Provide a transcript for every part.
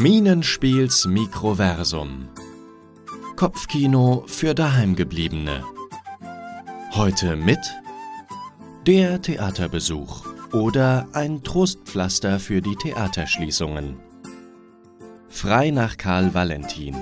Minenspiels Mikroversum. Kopfkino für Daheimgebliebene. Heute mit der Theaterbesuch oder ein Trostpflaster für die Theaterschließungen. Frei nach Karl Valentin.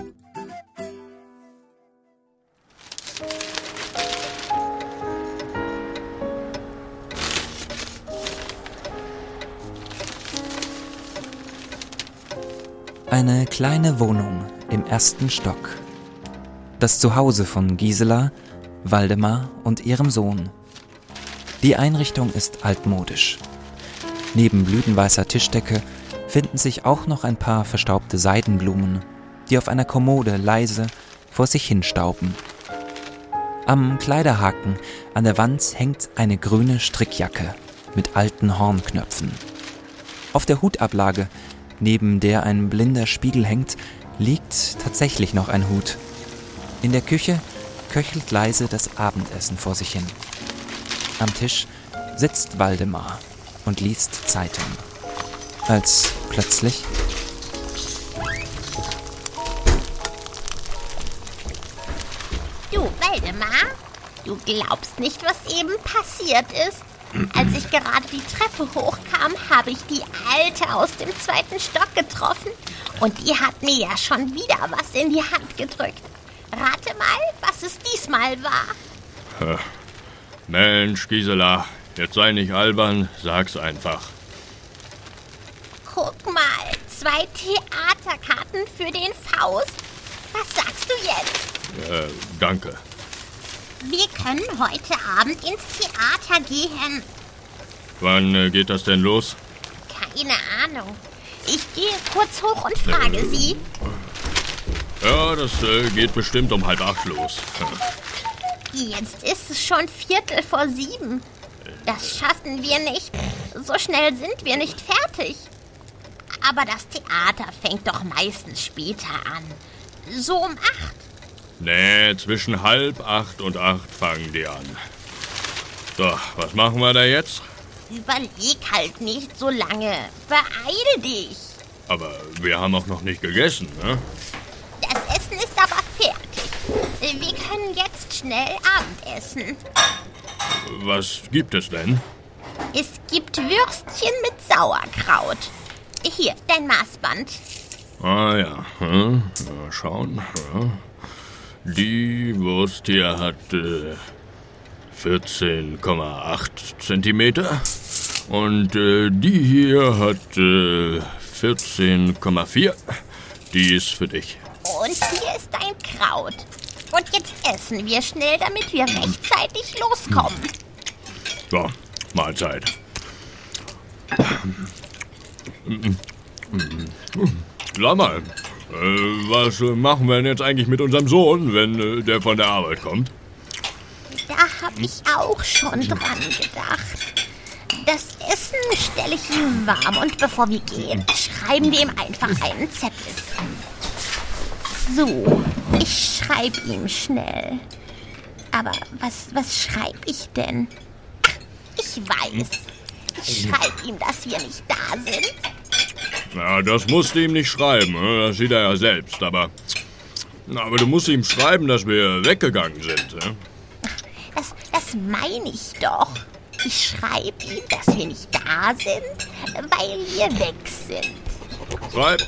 Eine kleine Wohnung im ersten Stock. Das Zuhause von Gisela, Waldemar und ihrem Sohn. Die Einrichtung ist altmodisch. Neben blütenweißer Tischdecke finden sich auch noch ein paar verstaubte Seidenblumen, die auf einer Kommode leise vor sich hinstauben. Am Kleiderhaken an der Wand hängt eine grüne Strickjacke mit alten Hornknöpfen. Auf der Hutablage, neben der ein blinder Spiegel hängt, liegt tatsächlich noch ein Hut. In der Küche köchelt leise das Abendessen vor sich hin. Am Tisch sitzt Waldemar und liest Zeitung. Als plötzlich Du, Waldemar, du glaubst nicht, was eben passiert ist. Als ich gerade die Treppe hochkam, habe ich die Alte aus dem zweiten Stock getroffen und die hat mir ja schon wieder was in die Hand gedrückt. Rate mal, was es diesmal war. Mensch, Gisela, jetzt sei nicht albern, sag's einfach. Guck mal, zwei Theaterkarten für den Faust. Was sagst du jetzt? Äh, danke. Wir können heute Abend ins Theater gehen. Wann äh, geht das denn los? Keine Ahnung. Ich gehe kurz hoch und frage sie. Ja, das äh, geht bestimmt um halb acht los. Jetzt ist es schon Viertel vor sieben. Das schaffen wir nicht. So schnell sind wir nicht fertig. Aber das Theater fängt doch meistens später an. So um acht. Nee, zwischen halb acht und acht fangen die an. So, was machen wir da jetzt? Überleg halt nicht so lange. Beeile dich. Aber wir haben auch noch nicht gegessen, ne? Das Essen ist aber fertig. Wir können jetzt schnell Abendessen. Was gibt es denn? Es gibt Würstchen mit Sauerkraut. Hier, dein Maßband. Ah ja, hm, mal schauen. Ja. Die Wurst hier hat äh, 14,8 Zentimeter und äh, die hier hat äh, 14,4. Die ist für dich. Und hier ist dein Kraut. Und jetzt essen wir schnell, damit wir rechtzeitig loskommen. So, Mahlzeit. Sag mal, äh, was machen wir denn jetzt eigentlich mit unserem Sohn, wenn äh, der von der Arbeit kommt? Da habe ich auch schon dran gedacht. Das Essen stelle ich ihm warm und bevor wir gehen, schreiben wir ihm einfach einen Zettel. So, ich schreibe ihm schnell. Aber was, was schreibe ich denn? Ich weiß. Ich schreibe ihm, dass wir nicht da sind. Ja, das musst du ihm nicht schreiben, ne? das sieht er ja selbst, aber... Aber du musst ihm schreiben, dass wir weggegangen sind. ne? Das, das meine ich doch. Ich schreibe ihm, dass wir nicht da sind, weil wir weg sind. Schreib.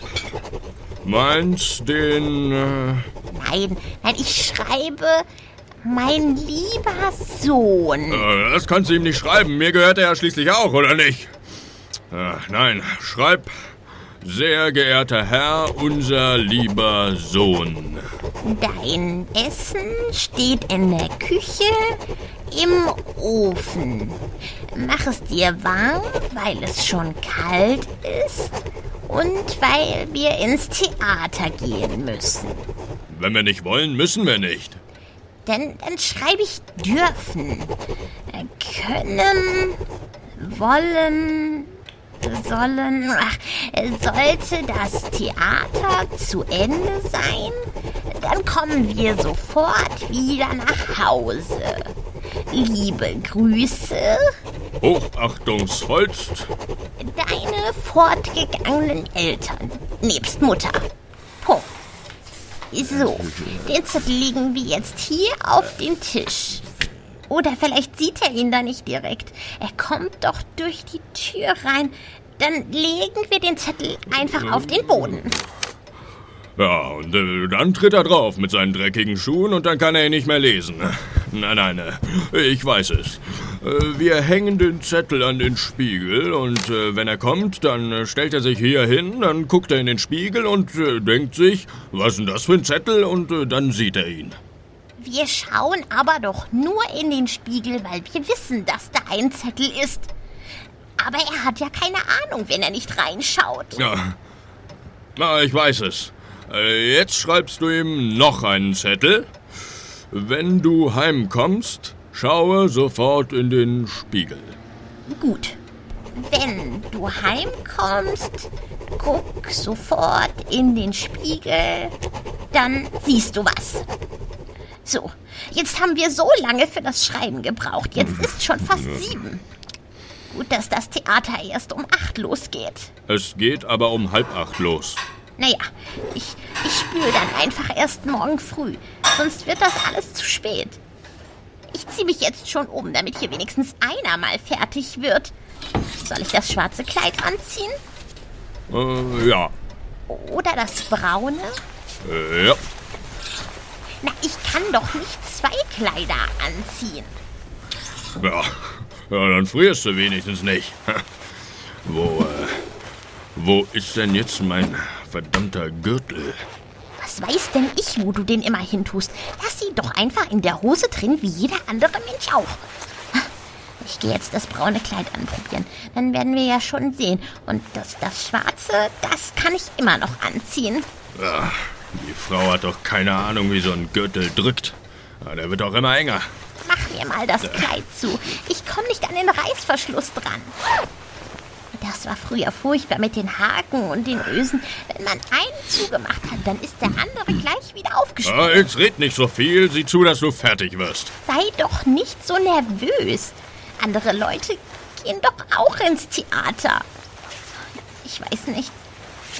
Meins den... Äh, Nein, nein, ich schreibe, mein lieber Sohn. äh, das kannst du ihm nicht schreiben, mir gehört er ja schließlich auch, oder nicht? Äh, nein, schreib... Sehr geehrter Herr, unser lieber Sohn. Dein Essen steht in der Küche im Ofen. Mach es dir warm, weil es schon kalt ist und weil wir ins Theater gehen müssen. Wenn wir nicht wollen, müssen wir nicht. Dann, dann schreibe ich dürfen, können, wollen, sollen. Sollte das Theater zu Ende sein, dann kommen wir sofort wieder nach Hause. Liebe Grüße, Hochachtungsvollst. deine fortgegangenen Eltern. nebst Mutter. Punkt. So, den Zettel legen wir jetzt hier auf den Tisch. Oder vielleicht sieht er ihn da nicht direkt. Er kommt doch durch die Tür rein. Dann legen wir den Zettel einfach auf den Boden. Ja, und äh, dann tritt er drauf mit seinen dreckigen Schuhen und dann kann er ihn nicht mehr lesen. Nein, nein, äh, ich weiß es. Äh, wir hängen den Zettel an den Spiegel und äh, wenn er kommt, dann äh, stellt er sich hier hin, dann guckt er in den Spiegel und äh, denkt sich, was ist denn das für ein Zettel und dann sieht er ihn. Wir schauen aber doch nur in den Spiegel, weil wir wissen, dass da ein Zettel ist. Aber er hat ja keine Ahnung, wenn er nicht reinschaut. Ja, na, ich weiß es. Äh, Jetzt schreibst du ihm noch einen Zettel. Wenn du heimkommst, schaue sofort in den Spiegel. Gut. Wenn du heimkommst, guck sofort in den Spiegel, dann siehst du was. So, jetzt haben wir so lange für das Schreiben gebraucht. Jetzt ist schon fast sieben. Gut, dass das Theater erst um acht losgeht. Es geht aber um halb acht los. Naja, ich, ich spüle dann einfach erst morgen früh. Sonst wird das alles zu spät. Ich ziehe mich jetzt schon um, damit hier wenigstens einer mal fertig wird. Soll ich das schwarze Kleid anziehen? Äh, ja. Oder das braune? Äh, ja. Na, ich kann doch nicht zwei Kleider anziehen. Ja. Ja, dann frierst du wenigstens nicht. Wo, äh, wo ist denn jetzt mein verdammter Gürtel? Was weiß denn ich, wo du den immer hintust? Lass ihn doch einfach in der Hose drin, wie jeder andere Mensch auch. Ich gehe jetzt das braune Kleid anprobieren. Dann werden wir ja schon sehen. Und das, das schwarze, das kann ich immer noch anziehen. Ah, die Frau hat doch keine Ahnung, wie so ein Gürtel drückt. Ah, der wird auch immer enger. Mach mir mal das Kleid zu. Ich komme nicht an den Reißverschluss dran. Das war früher furchtbar mit den Haken und den Ösen. Wenn man einen zugemacht hat, dann ist der andere gleich wieder aufgesprungen. Ah, jetzt red nicht so viel. Sieh zu, dass du fertig wirst. Sei doch nicht so nervös. Andere Leute gehen doch auch ins Theater. Ich weiß nicht.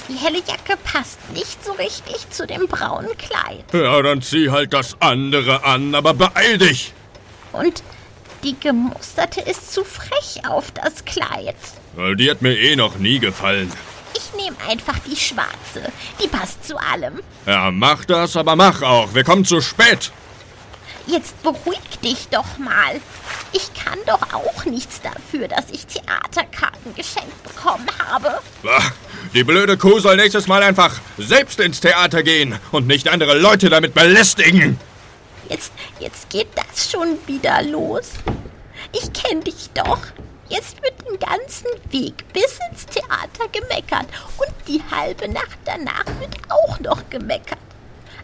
Die helle Jacke passt nicht so richtig zu dem braunen Kleid. Ja, dann zieh halt das andere an, aber beeil dich. Und die gemusterte ist zu frech auf das Kleid. Weil Die hat mir eh noch nie gefallen. Ich nehme einfach die schwarze. Die passt zu allem. Ja, mach das, aber mach auch. Wir kommen zu spät. Jetzt beruhig dich doch mal. Ich kann doch auch nichts dafür, dass ich Theaterkarten geschenkt bekommen habe. Die blöde Kuh soll nächstes Mal einfach selbst ins Theater gehen und nicht andere Leute damit belästigen. Jetzt, jetzt geht das schon wieder los. Ich kenne dich doch. Jetzt wird den ganzen Weg bis ins Theater gemeckert. Und die halbe Nacht danach wird auch noch gemeckert.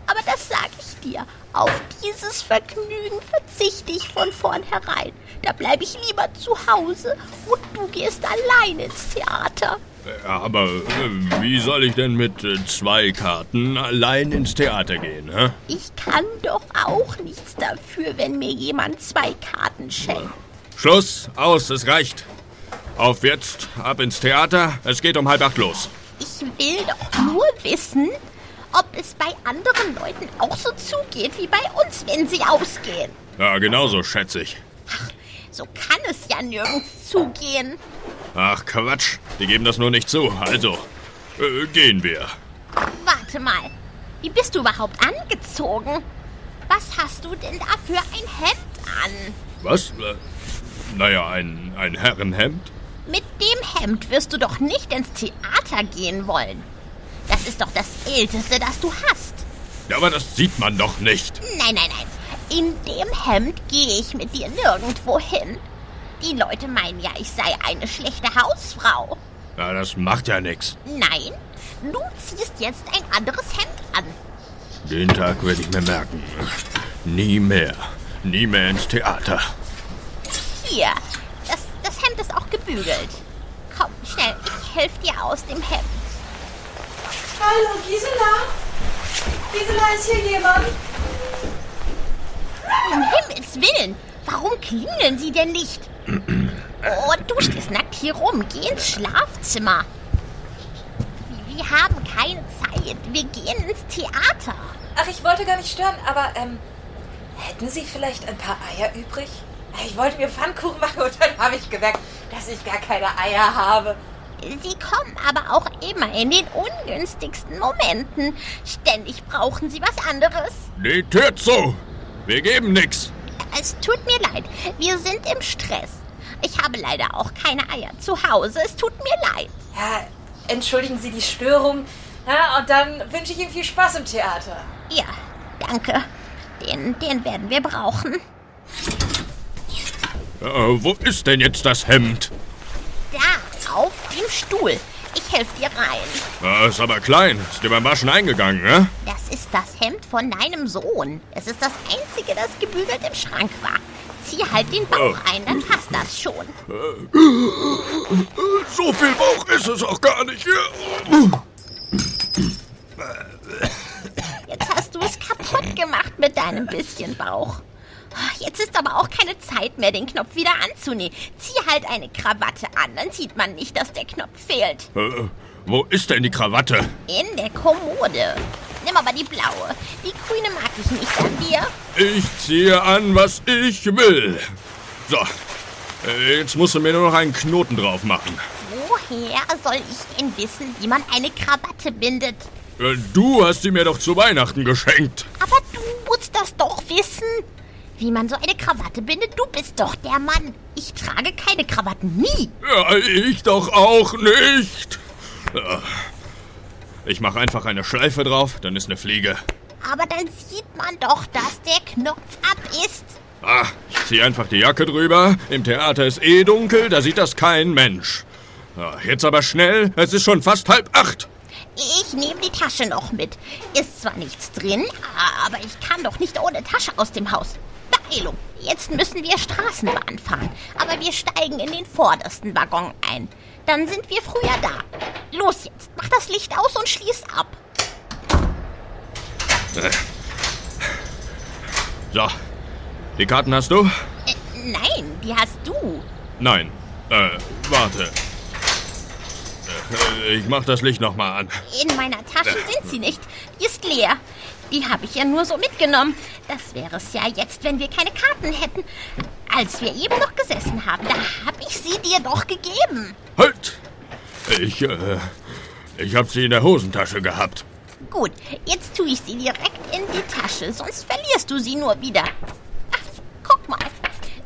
Aber das sage ich dir. Auf dieses Vergnügen verzichte ich von vornherein. Da bleibe ich lieber zu Hause und du gehst allein ins Theater. Aber äh, wie soll ich denn mit äh, zwei Karten allein ins Theater gehen, hä? Ich kann doch auch nichts dafür, wenn mir jemand zwei Karten schenkt. Schluss, aus, es reicht. Auf jetzt, ab ins Theater. Es geht um halb acht los. Ich will doch nur wissen, ob es bei anderen Leuten auch so zugeht wie bei uns, wenn sie ausgehen. Ja, genauso schätze ich. So kann es ja nirgends zugehen. Ach, Quatsch. Die geben das nur nicht zu. Also, äh, gehen wir. Warte mal, wie bist du überhaupt angezogen? Was hast du denn da für ein Hemd an? Was? Äh, naja, ein, ein Herrenhemd? Mit dem Hemd wirst du doch nicht ins Theater gehen wollen. Das ist doch das Älteste, das du hast. Ja, aber das sieht man doch nicht. Nein, nein, nein. In dem Hemd gehe ich mit dir nirgendwo hin. Die Leute meinen ja, ich sei eine schlechte Hausfrau. Ja, das macht ja nichts. Nein, du ziehst jetzt ein anderes Hemd an. Den Tag werde ich mir merken. Nie mehr. Nie mehr ins Theater. Hier, das, das Hemd ist auch gebügelt. Komm, schnell, ich helfe dir aus dem Hemd. Hallo, Gisela? Gisela, ist hier jemand? Um Himmels Willen, warum klingeln sie denn nicht? Oh, du stehst nackt hier rum. Geh ins Schlafzimmer. Wir haben keine Zeit. Wir gehen ins Theater. Ach, ich wollte gar nicht stören, aber ähm, hätten Sie vielleicht ein paar Eier übrig? Ich wollte mir Pfannkuchen machen und dann habe ich gemerkt, dass ich gar keine Eier habe. Sie kommen aber auch immer in den ungünstigsten Momenten. Ständig brauchen Sie was anderes. Die Tür zu! Wir geben nix. Es tut mir leid, wir sind im Stress. Ich habe leider auch keine Eier zu Hause. Es tut mir leid. Ja, entschuldigen Sie die Störung. Ja, und dann wünsche ich Ihnen viel Spaß im Theater. Ja, danke. Den, den werden wir brauchen. Äh, wo ist denn jetzt das Hemd? Auf dem Stuhl. Ich helfe dir rein. Das ist aber klein. Ist dir beim Waschen eingegangen, ne? Das ist das Hemd von deinem Sohn. Es ist das einzige, das gebügelt im Schrank war. Zieh halt den Bauch ein, dann passt das schon. So viel Bauch ist es auch gar nicht. Jetzt hast du es kaputt gemacht mit deinem bisschen Bauch. Jetzt ist aber auch keine Zeit mehr, den Knopf wieder anzunehmen. Zieh halt eine Krawatte an, dann sieht man nicht, dass der Knopf fehlt. Äh, wo ist denn die Krawatte? In der Kommode. Nimm aber die blaue. Die grüne mag ich nicht an dir. Ich ziehe an, was ich will. So, äh, jetzt musst du mir nur noch einen Knoten drauf machen. Woher soll ich denn wissen, wie man eine Krawatte bindet? Äh, Du hast sie mir doch zu Weihnachten geschenkt. Aber du musst das doch wissen. Wie man so eine Krawatte bindet, du bist doch der Mann. Ich trage keine Krawatten, nie. Ja, ich doch auch nicht. Ich mache einfach eine Schleife drauf, dann ist eine Fliege. Aber dann sieht man doch, dass der Knopf ab ist. Ah, ich ziehe einfach die Jacke drüber. Im Theater ist eh dunkel, da sieht das kein Mensch. Jetzt aber schnell, es ist schon fast halb acht. Ich nehme die Tasche noch mit. Ist zwar nichts drin, aber ich kann doch nicht ohne Tasche aus dem Haus. Beeilung, jetzt müssen wir Straßenbahn fahren, aber wir steigen in den vordersten Waggon ein. Dann sind wir früher da. Los jetzt, mach das Licht aus und schließ ab. So, die Karten hast du? Äh, nein, die hast du. Nein. Äh, warte. Äh, Ich mach das Licht nochmal an. In meiner Tasche sind sie nicht. Die ist leer. Die habe ich ja nur so mitgenommen. Das wäre es ja jetzt, wenn wir keine Karten hätten. Als wir eben noch gesessen haben, da habe ich sie dir doch gegeben. Halt! Ich, äh, ich hab sie in der Hosentasche gehabt. Gut, jetzt tue ich sie direkt in die Tasche, sonst verlierst du sie nur wieder. Ach, guck mal.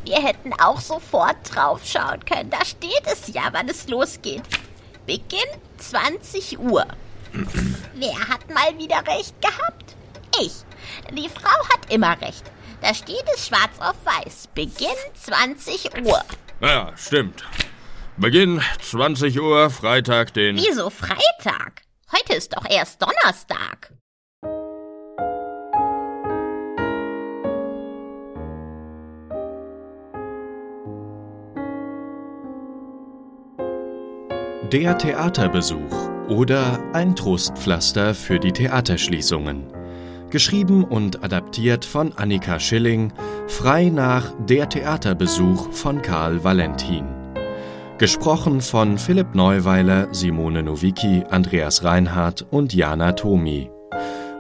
Wir hätten auch sofort draufschauen können. Da steht es ja, wann es losgeht. Beginn 20 Uhr. Wer hat mal wieder recht gehabt? Ich. Die Frau hat immer recht. Da steht es schwarz auf weiß. Beginn 20 Uhr. Ja, stimmt. Beginn 20 Uhr, Freitag, den... Wieso Freitag? Heute ist doch erst Donnerstag. Der Theaterbesuch oder ein Trostpflaster für die Theaterschließungen. Geschrieben und adaptiert von Annika Schilling, frei nach Der Theaterbesuch von Karl Valentin. Gesprochen von Philipp Neuweiler, Simone Nowicki, Andreas Reinhardt und Jana Tomi.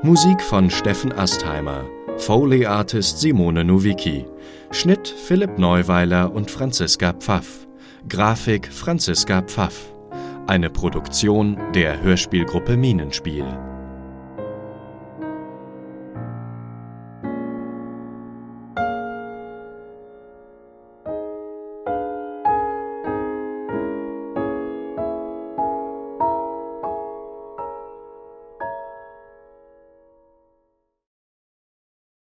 Musik von Steffen Astheimer. Foley Artist Simone Nowicki. Schnitt Philipp Neuweiler und Franziska Pfaff. Grafik Franziska Pfaff. Eine Produktion der Hörspielgruppe Minenspiel.